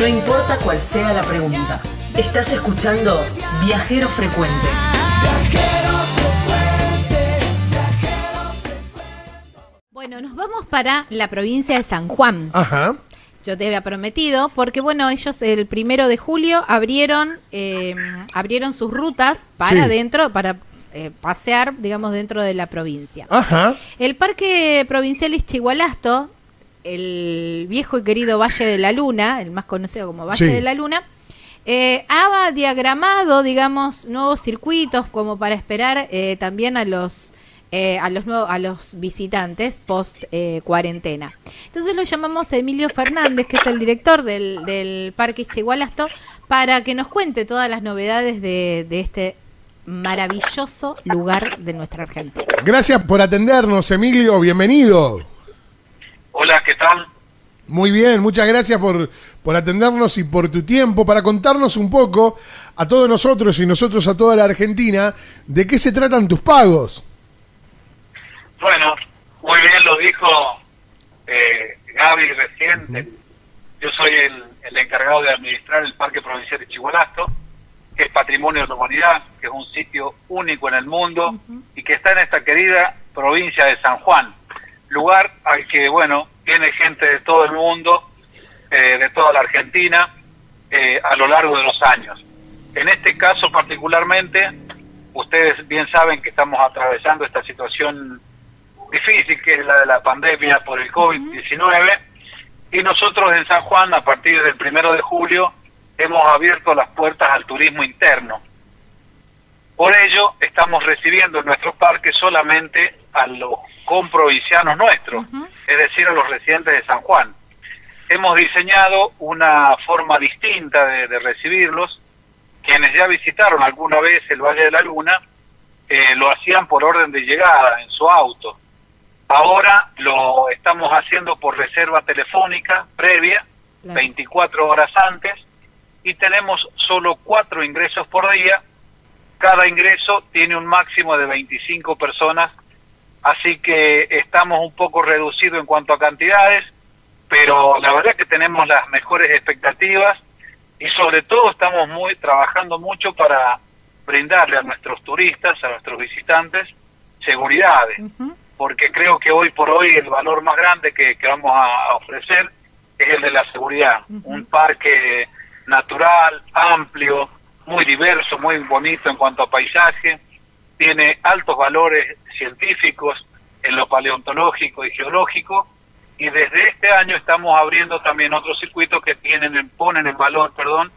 No importa cuál sea la pregunta. Estás escuchando Viajero Frecuente. Bueno, nos vamos para la provincia de San Juan. Ajá. Yo te había prometido, porque bueno, ellos el primero de julio abrieron, eh, abrieron sus rutas para Sí. dentro, para eh, pasear, digamos, dentro de la provincia. Ajá. El Parque Provincial Ischigualasto, el viejo y querido Valle de la Luna, el más conocido como Valle Sí. de la Luna, eh, ha diagramado, digamos, nuevos circuitos como para esperar eh, también a los eh, a los nuevos, a los visitantes post eh, cuarentena. Entonces lo llamamos a Emilio Fernández, que es el director del, del Parque Ischigualasto, para que nos cuente todas las novedades de, de este maravilloso lugar de nuestra Argentina. Gracias por atendernos, Emilio. Bienvenido. Hola, ¿qué tal? Muy bien, muchas gracias por, por atendernos y por tu tiempo para contarnos un poco a todos nosotros y nosotros a toda la Argentina de qué se tratan tus pagos. Bueno, muy bien lo dijo eh, Gaby recién. Yo soy el, el encargado de administrar el Parque Provincial de Chihualasto, que es Patrimonio de la Humanidad, que es un sitio único en el mundo y que está en esta querida provincia de San Juan, lugar al que, bueno, viene gente de todo el mundo, eh, de toda la Argentina, eh, a lo largo de los años. En este caso particularmente, ustedes bien saben que estamos atravesando esta situación difícil que es la de la pandemia por el COVID-19 y nosotros en San Juan a partir del primero de julio hemos abierto las puertas al turismo interno. Por ello estamos recibiendo en nuestro parque solamente a los comprovincianos nuestros, es decir, a los residentes de San Juan. Hemos diseñado una forma distinta de, de recibirlos. Quienes ya visitaron alguna vez el Valle de la Luna eh, lo hacían por orden de llegada en su auto. Ahora lo estamos haciendo por reserva telefónica previa, Claro. 24 horas antes, y tenemos solo cuatro ingresos por día. Cada ingreso tiene un máximo de 25 personas, así que estamos un poco reducidos en cuanto a cantidades, pero la verdad que tenemos las mejores expectativas y sobre todo estamos muy trabajando mucho para brindarle a nuestros turistas, a nuestros visitantes, seguridades porque creo que hoy por hoy el valor más grande que, que vamos a ofrecer es el de la seguridad. Un parque natural, amplio, muy diverso, muy bonito en cuanto a paisaje, tiene altos valores científicos en lo paleontológico y geológico, y desde este año estamos abriendo también otros circuitos que tienen ponen en valor, perdón,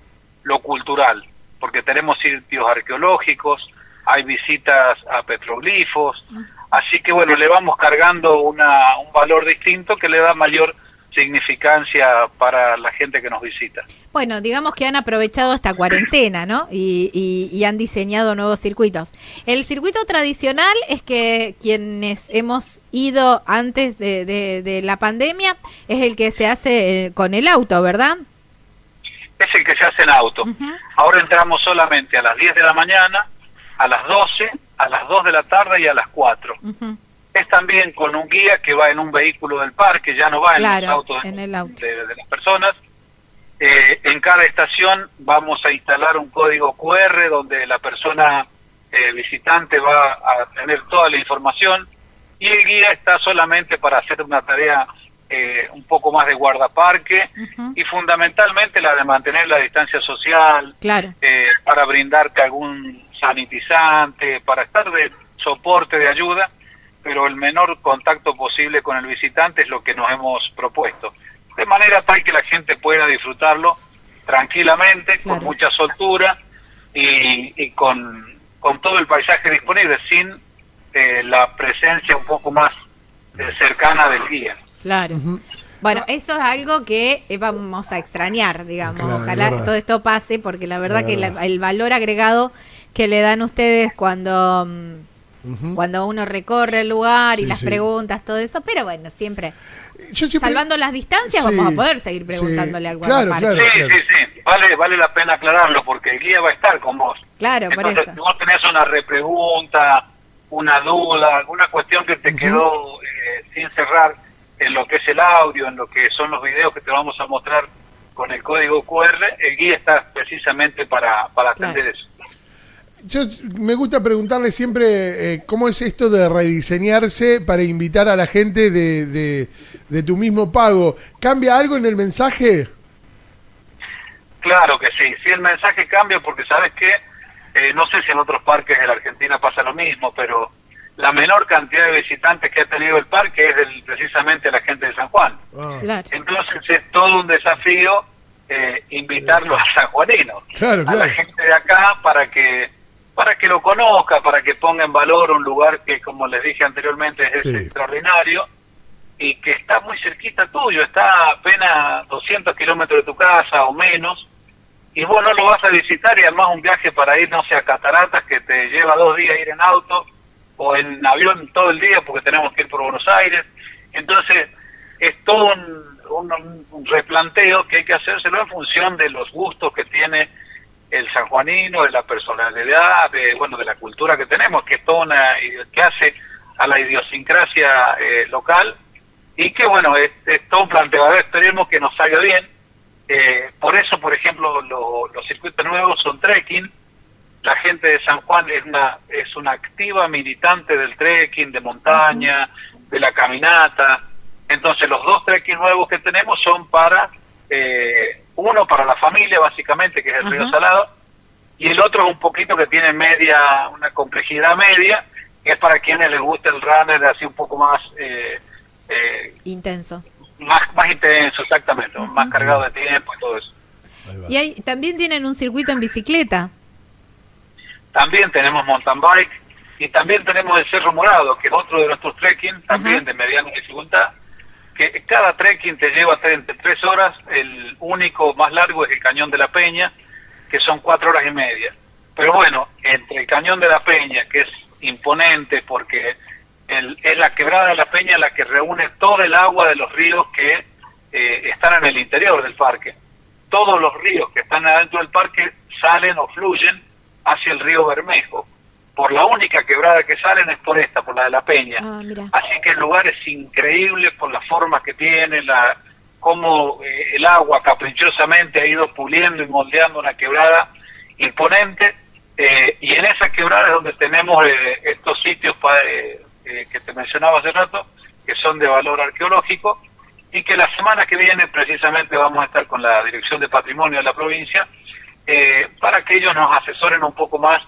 lo cultural, porque tenemos sitios arqueológicos, hay visitas a petroglifos, así que bueno, le vamos cargando una, un valor distinto que le da mayor significancia para la gente que nos visita. Bueno, digamos que han aprovechado esta cuarentena, ¿no? Y, y- y han diseñado nuevos circuitos. El circuito tradicional es que quienes hemos ido antes de, de- de la pandemia es el que se hace eh, con el auto, ¿verdad? Es el que se hace en auto. Ahora entramos solamente a las 10 de la mañana, a las 12, a las 2 de la tarde y a las 4. Es también con un guía que va en un vehículo del parque, ya no va en Claro, los autos de- en el auto. de, de las personas. Eh, en cada estación vamos a instalar un código QR donde la persona eh, visitante va a tener toda la información y el guía está solamente para hacer una tarea eh, un poco más de guardaparque y fundamentalmente la de mantener la distancia social, Claro. eh, para brindarte algún sanitizante, para estar de soporte, de ayuda, pero el menor contacto posible con el visitante es lo que nos hemos propuesto. De manera tal que la gente pueda disfrutarlo tranquilamente, Claro. con mucha soltura y, y con, con todo el paisaje disponible, sin eh, la presencia un poco más eh, cercana del guía. Claro. Bueno, eso es algo que eh, vamos a extrañar, digamos. Claro, Ojalá todo esto pase, porque la verdad Es que la- el valor agregado que le dan ustedes cuando, cuando uno recorre el lugar y Sí, las sí. preguntas, todo eso, pero bueno, siempre, Yo siempre- salvando las distancias, Sí, vamos a poder seguir sí. preguntándole al Claro, guardaparque. claro. Sí, sí, sí, vale, vale la pena aclararlo porque el guía va a estar con vos. Claro, por Entonces, eso. si vos tenés una repregunta, una duda, alguna cuestión que te quedó eh, sin cerrar en lo que es el audio, en lo que son los videos que te vamos a mostrar con el código QR, el guía está precisamente para, para atender Claro. eso. Yo me gusta preguntarle siempre eh, cómo es esto de rediseñarse para invitar a la gente de, de, de tu mismo pago. ¿Cambia algo en el mensaje? Claro que sí, sí el mensaje cambia porque sabes que, eh, no sé si en otros parques de la Argentina pasa lo mismo, pero la menor cantidad de visitantes que ha tenido el parque es del, precisamente la gente de San Juan. Ah, Claro. Entonces es todo un desafío eh, invitarlos a sanjuaninos, Claro, a claro. la gente de acá para que para que lo conozca, para que ponga en valor un lugar que, como les dije anteriormente, es Sí. extraordinario y que está muy cerquita tuyo, está apenas 200 kilómetros de tu casa o menos, y vos no lo vas a visitar y además un viaje para ir, no sé, a Cataratas que te lleva dos días ir en auto o en avión todo el día porque tenemos que ir por Buenos Aires. Entonces, es todo un, un- un replanteo que hay que hacérselo en función de los gustos que tiene el sanjuanino, de la personalidad, de bueno, de la cultura que tenemos, que es toda una, que hace a la idiosincrasia eh, local y que bueno, es, es todo un ver, esperemos que nos salga bien. Eh, por eso, por ejemplo, lo- los circuitos nuevos son trekking. La gente de San Juan es una, es una activa militante del trekking, de montaña, de la caminata. Entonces, los dos trekking nuevos que tenemos son para, eh, uno para la familia, básicamente, que es el Río. Salado, y el otro un poquito que tiene media, una complejidad media, que es para quienes les gusta el runner así un poco más, eh, eh, Intenso. más, más intenso, exactamente, más cargado de tiempo y todo eso. Y hay, también tienen un circuito en bicicleta. También tenemos mountain bike y también tenemos el Cerro Morado, que es otro de nuestros trekking, también de mediana dificultad, que cada trekking te lleva tre- entre tres horas, el único más largo es el Cañón de la Peña, que son cuatro horas y media. Pero bueno, entre el Cañón de la Peña, que es imponente porque el- es la quebrada de la Peña la que reúne todo el agua de los ríos que eh, están en el interior del parque. Todos los ríos que están adentro del parque salen o fluyen hacia el río Bermejo. Por la única quebrada que salen es por esta, por la de la Peña. Ah. Así que el lugar es increíble por las formas que tiene, la cómo eh, el agua caprichosamente ha ido puliendo y moldeando una quebrada imponente. eh, y en esa quebrada es donde tenemos eh, estos sitios pa- eh, que te mencionaba hace rato, que son de valor arqueológico, y que la semana que viene precisamente vamos a estar con la Dirección de Patrimonio de la provincia eh, para que ellos nos asesoren un poco más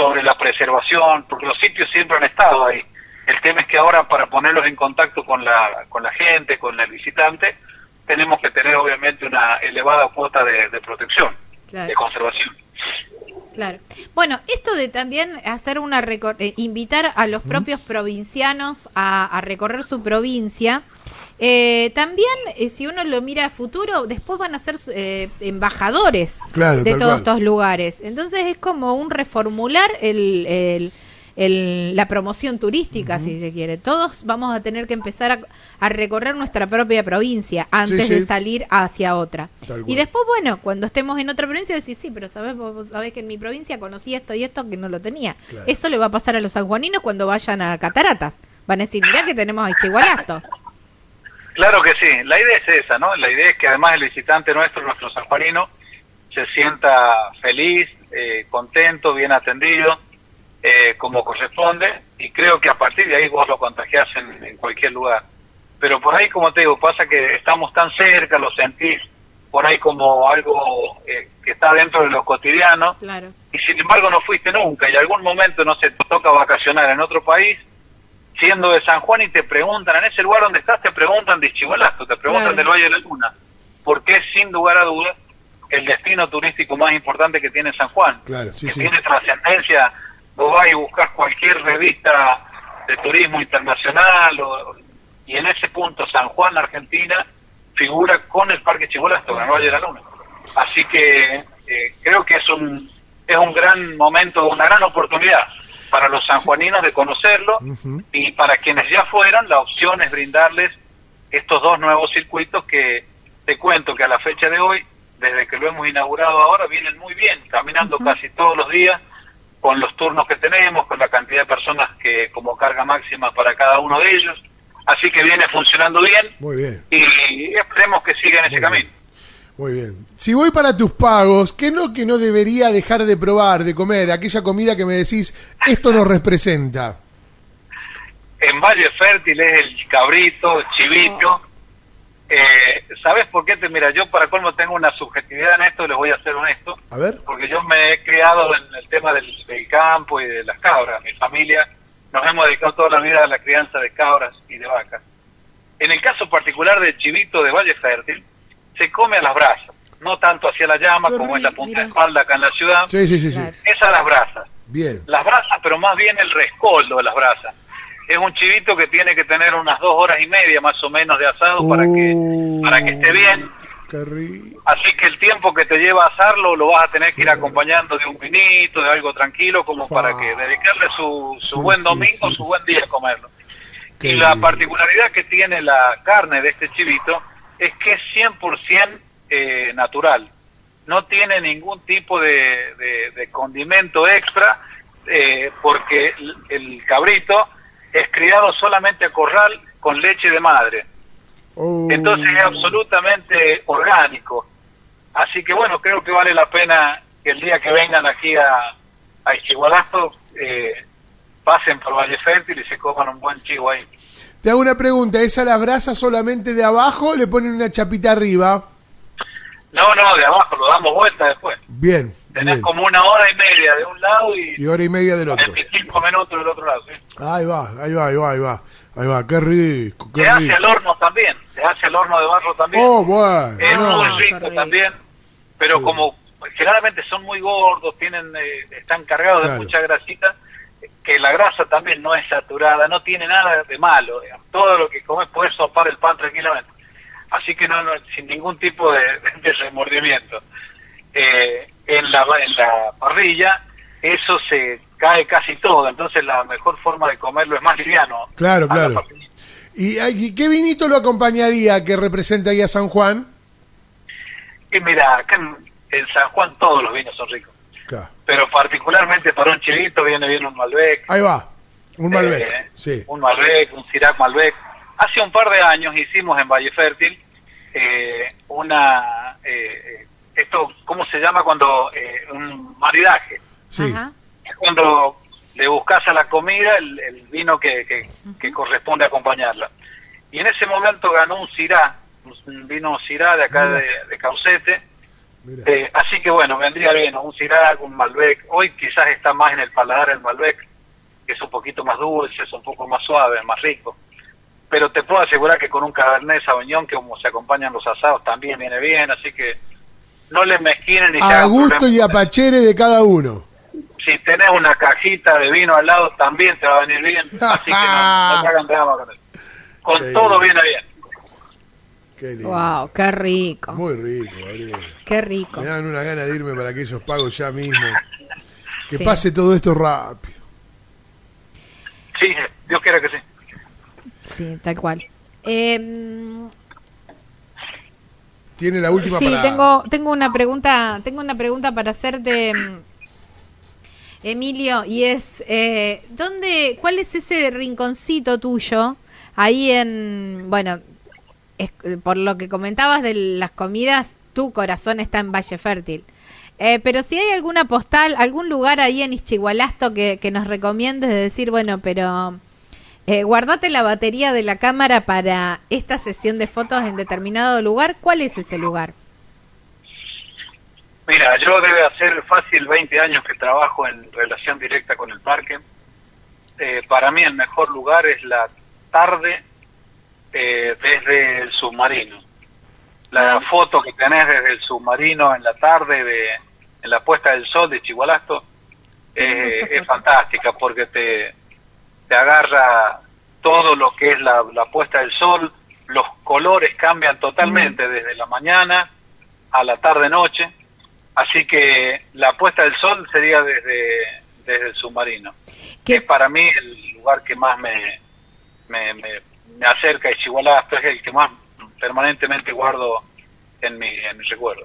sobre la preservación, porque los sitios siempre han estado ahí. El tema es que ahora para ponerlos en contacto con la, con la gente, con el visitante, tenemos que tener obviamente una elevada cuota de, de protección, Claro. de conservación. Claro. Bueno, esto de también hacer una recor- eh, invitar a los propios provincianos a, a recorrer su provincia. Eh, también, eh, si uno lo mira a futuro, después van a ser eh, embajadores Claro, de todos cual. estos lugares. Entonces es como un reformular el, el- el- la promoción turística, si se quiere. Todos vamos a tener que empezar a, a recorrer nuestra propia provincia antes Sí, sí. de salir hacia otra. Y después, bueno, cuando estemos en otra provincia, decís, sí, pero sabés, vos sabés que en mi provincia conocí esto y esto que no lo tenía. Claro. Eso le va a pasar a los sanjuaninos cuando vayan a Cataratas. Van a decir, mirá que tenemos a Igualasto. Claro que sí, la idea es esa, ¿no? La idea es que además el visitante nuestro, nuestro sanjuanino, se sienta feliz, eh, contento, bien atendido, eh, como corresponde, y creo que a partir de ahí vos lo contagiás en, en cualquier lugar. Pero por ahí, como te digo, pasa que estamos tan cerca, lo sentís por ahí como algo eh, que está dentro de lo cotidiano, Claro. y sin embargo no fuiste nunca, y algún momento no se te toca vacacionar en otro país, siendo de San Juan y te preguntan, en ese lugar donde estás te preguntan de Chihualasto, te preguntan Claro. del Valle de la Luna, porque es sin lugar a dudas el destino turístico más importante que tiene San Juan, Claro, sí, que sí. tiene trascendencia, vos vas y buscas cualquier revista de turismo internacional, o- y en ese punto San Juan, Argentina, figura con el Parque Chihualasto, con el Valle de la Luna. Así que eh, creo que es un, es un gran momento, una gran oportunidad para los sanjuaninos de conocerlo y para quienes ya fueron, la opción es brindarles estos dos nuevos circuitos que te cuento que a la fecha de hoy, desde que lo hemos inaugurado ahora, vienen muy bien, caminando casi todos los días, con los turnos que tenemos, con la cantidad de personas que como carga máxima para cada uno de ellos. Así que viene funcionando bien Muy bien. y esperemos que siga en ese Muy camino. Muy bien. Si voy para tus pagos, ¿qué no que no debería dejar de probar, de comer? Aquella comida que me decís, esto nos representa. En Valle Fértil es el cabrito, el chivito. Eh, ¿Sabes por qué? Te Mira, yo para colmo tengo una subjetividad en esto, les voy a ser honesto. A ver. Porque yo me he criado en el tema del, del campo y de las cabras. Mi familia nos hemos dedicado toda la vida a la crianza de cabras y de vacas. En el caso particular del chivito de Valle Fértil, se come a las brasas, no tanto hacia la llama como en la punta de mira. espalda acá en la ciudad, Sí, sí, sí. Claro. es a las brasas. Bien. Las brasas, pero más bien el rescoldo de las brasas. Es un chivito que tiene que tener unas dos horas y media más o menos de asado para que Uh, para que esté bien. Así que el tiempo que te lleva a asarlo lo vas a tener que ir acompañando de un vinito, de algo tranquilo, como Fa. para que dedicarle su, su Sí, buen domingo, sí, su buen día a comerlo. Qué y la particularidad que tiene la carne de este chivito es que es 100% eh, natural. No tiene ningún tipo de, de- de condimento extra eh, porque el, el cabrito es criado solamente a corral con leche de madre. Oh. Entonces es absolutamente orgánico. Así que bueno, creo que vale la pena que el día que vengan aquí a, a eh, pasen por Valle Fértil y se coman un buen chivo ahí. Te hago una pregunta, ¿es a la brasa solamente de abajo o le ponen una chapita arriba? No, no, de abajo, lo damos vuelta después. Bien, Tenés bien. como una hora y media de un lado y Y hora y media del otro. 25 minutos del otro lado. ¿sí? Ahí va, ahí va, ahí va, ahí va. Ahí va, qué rico, qué Se hace al horno también, se hace al horno de barro también. Oh, bueno. es no. muy Ah, rico también, pero Sí. como generalmente son muy gordos, tienen eh, están cargados Claro. de mucha grasita, que la grasa también no es saturada, no tiene nada de malo. digamos. Todo lo que comes puedes sopar el pan tranquilamente. Así que no, no sin ningún tipo de, de remordimiento. Eh, en, la, en la parrilla eso se cae casi todo, entonces la mejor forma de comerlo es más liviano. Claro, claro. ¿Y, qué vinito lo acompañaría que representa ahí a San Juan? Y mira, acá en, en San Juan todos los vinos son ricos. Pero particularmente para un chivito viene bien un Malbec. Ahí va, un Malbec. eh, sí. Un Malbec, un Sirac Malbec. Hace un par de años hicimos en Valle Fértil eh, una... eh, esto, ¿cómo se llama cuando? eh, un maridaje. Sí. Ajá. Es cuando le buscas a la comida el, el vino que, que, que corresponde acompañarla. Y en ese momento ganó un Syrah, un vino Syrah de acá de, de Caucete. Eh, así que bueno, vendría bien un Sirac, un Malbec. Hoy quizás está más en el paladar el Malbec, que es un poquito más dulce, es un poco más suave, más rico. Pero te puedo asegurar que con un Cabernet Sauvignon, que como se acompañan los asados, también viene bien. Así que no le mezquinen ni se a gusto y a pachere de cada uno. Si tenés una cajita de vino al lado, también te va a venir bien. Así que no, no te hagan drama con eso. Con todo bien. viene bien. Qué lindo. Wow, qué rico. Muy rico, Gabriela. Qué rico. Me dan una gana de irme para aquellos pagos ya mismo. Que Sí. pase todo esto rápido. Sí, Dios quiera que sí. Sí, tal cual. Eh, Tiene la última sí, para... tengo, tengo una pregunta, tengo una pregunta para hacerte, mm, Emilio, y es eh, ¿dónde, cuál es ese rinconcito tuyo ahí en, bueno, es- por lo que comentabas de las comidas, tu corazón está en Valle Fértil. Eh, pero si hay alguna postal, algún lugar ahí en Ischigualasto que, que nos recomiendes de decir, bueno, pero eh, guardate la batería de la cámara para esta sesión de fotos en determinado lugar, ¿cuál es ese lugar? Mira, yo debe hacer fácil 20 años que trabajo en relación directa con el parque. Eh, para mí el mejor lugar es la tarde eh, desde el submarino. La Ah. foto que tenés desde el submarino en la tarde, de, en la puesta del sol de Chihualasto, eh, es fantástica porque te, te agarra todo lo que es la, la puesta del sol, los colores cambian totalmente Mm. desde la mañana a la tarde-noche, así que la puesta del sol sería desde, desde el submarino. ¿Qué- Es para mí el lugar que más me, me, me, me acerca a Chihualasto, es el que más permanentemente guardo en mi, en mi recuerdo.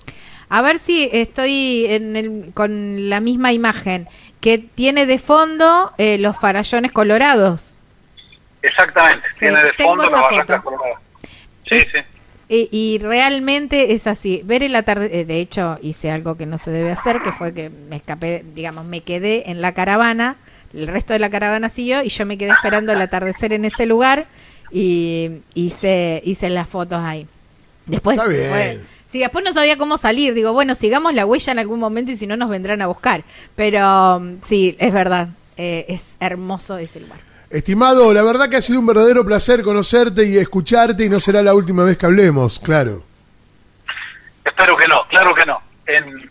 A ver si estoy en el- con la misma imagen que tiene de fondo eh, los farallones colorados. Exactamente, Sí, tiene de fondo esa la barraca foto. colorada. Sí, sí. y, y realmente es así. Ver el atardecer, de hecho hice algo que no se debe hacer, que fue que me escapé, digamos, me quedé en la caravana, el resto de la caravana siguió y yo me quedé esperando el atardecer en ese lugar y hice, hice las fotos ahí. Después, Está bien. fue- sí, después no sabía cómo salir. Digo, bueno, sigamos la huella en algún momento y si no nos vendrán a buscar. Pero mm, sí, es verdad, eh, es hermoso ese lugar. Estimado, la verdad que ha sido un verdadero placer conocerte y escucharte y no será la última vez que hablemos, claro. Espero que no, claro que no. En,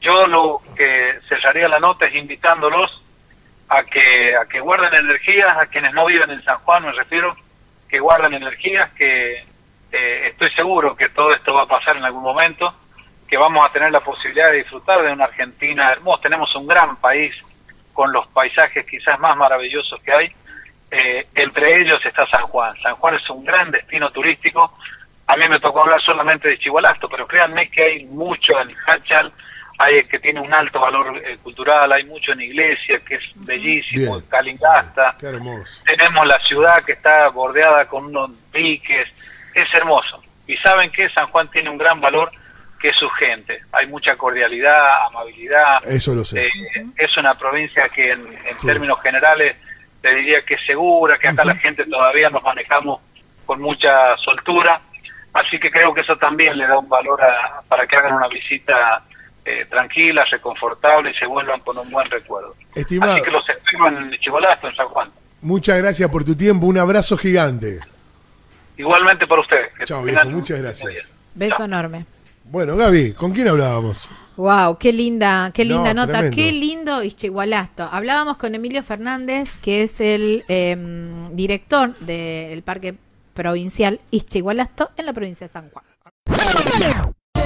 yo lo que cerraría la nota es invitándolos a que a que guarden energías, a quienes no viven en San Juan, me refiero, que guarden energías, que eh, estoy seguro que todo esto va a pasar en algún momento, que vamos a tener la posibilidad de disfrutar de una Argentina hermosa. Tenemos un gran país con los paisajes quizás más maravillosos que hay. Eh, entre ellos está San Juan. San Juan es un gran destino turístico. A mí me tocó hablar solamente de Chihualasto, pero créanme que hay mucho en Hachal, hay que tiene un alto valor eh, cultural, hay mucho en Iglesia, que es bellísimo, Bien. Calingasta. Qué hermoso. Tenemos la ciudad que está bordeada con unos piques, es hermoso. Y saben que San Juan tiene un gran valor, que es su gente. Hay mucha cordialidad, amabilidad. Eso lo sé. Eh, es una provincia que en, en Sí. términos generales te diría que es segura, que acá la gente todavía nos manejamos con mucha soltura. Así que creo que eso también le da un valor a- para que hagan una visita eh, tranquila, reconfortable y se vuelvan con un buen recuerdo. Estimado. Así que los espero en Chivolasto, en San Juan. Muchas gracias por tu tiempo, un abrazo gigante. Igualmente para ustedes. Chao, viejo, muchas gracias. Beso Chao. enorme. Bueno, Gaby, ¿con quién hablábamos? Wow, qué linda, qué linda No, nota, tremendo. qué lindo Ixchigualasto. Hablábamos con Emilio Fernández, que es el em, director del Parque Provincial Ixchigualasto en la provincia de San Juan.